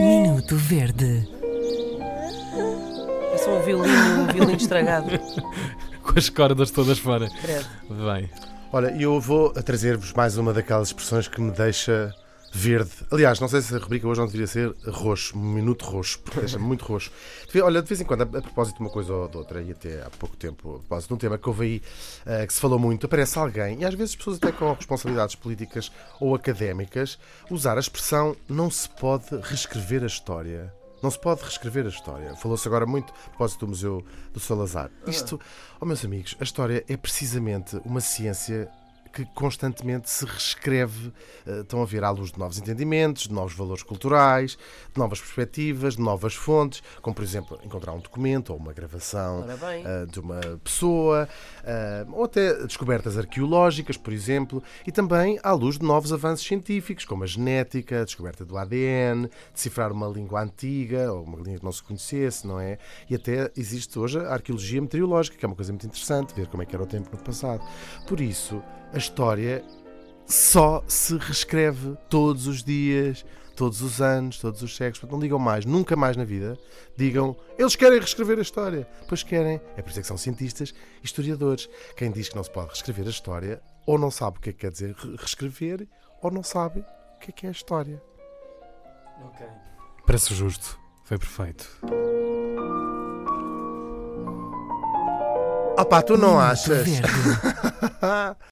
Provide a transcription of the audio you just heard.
Minuto Verde. É só um violino, um violino estragado. Com as cordas todas fora. Credo. Bem. Olha, eu vou trazer-vos mais uma daquelas expressões que me deixa verde. Aliás, não sei se a rubrica hoje não deveria ser roxo, um minuto roxo, porque deixa-me muito roxo. Olha, de vez em quando, a, a propósito de uma coisa ou de outra, e até há pouco tempo, a propósito de um tema que houve aí, eh, que se falou muito, aparece alguém, e às vezes pessoas até com responsabilidades políticas ou académicas, usar a expressão não se pode reescrever a história. Não se pode reescrever a história. Falou-se agora muito a propósito do Museu do Salazar. Isto, oh meus amigos, a história é precisamente uma ciência que constantemente se reescreve, eh, estão a ver à luz de novos entendimentos, de novos valores culturais, de novas perspectivas, de novas fontes, como por exemplo encontrar um documento ou uma gravação eh, de uma pessoa, eh, ou até descobertas arqueológicas, por exemplo, e também à luz de novos avanços científicos, como a genética, a descoberta do ADN, decifrar uma língua antiga ou uma língua que não se conhecesse, não é? E até existe hoje a arqueologia meteorológica, que é uma coisa muito interessante, ver como é que era o tempo no passado. Por isso, a história só se reescreve todos os dias, todos os anos, todos os séculos. Portanto, não digam mais, nunca mais na vida, digam eles querem reescrever a história. Pois querem. É por isso é que são cientistas e historiadores. Quem diz que não se pode reescrever a história, ou não sabe o que é que quer dizer re- reescrever, ou não sabe o que é que é a história. Parece justo. Foi perfeito. Ah pá, tu não Minuto achas?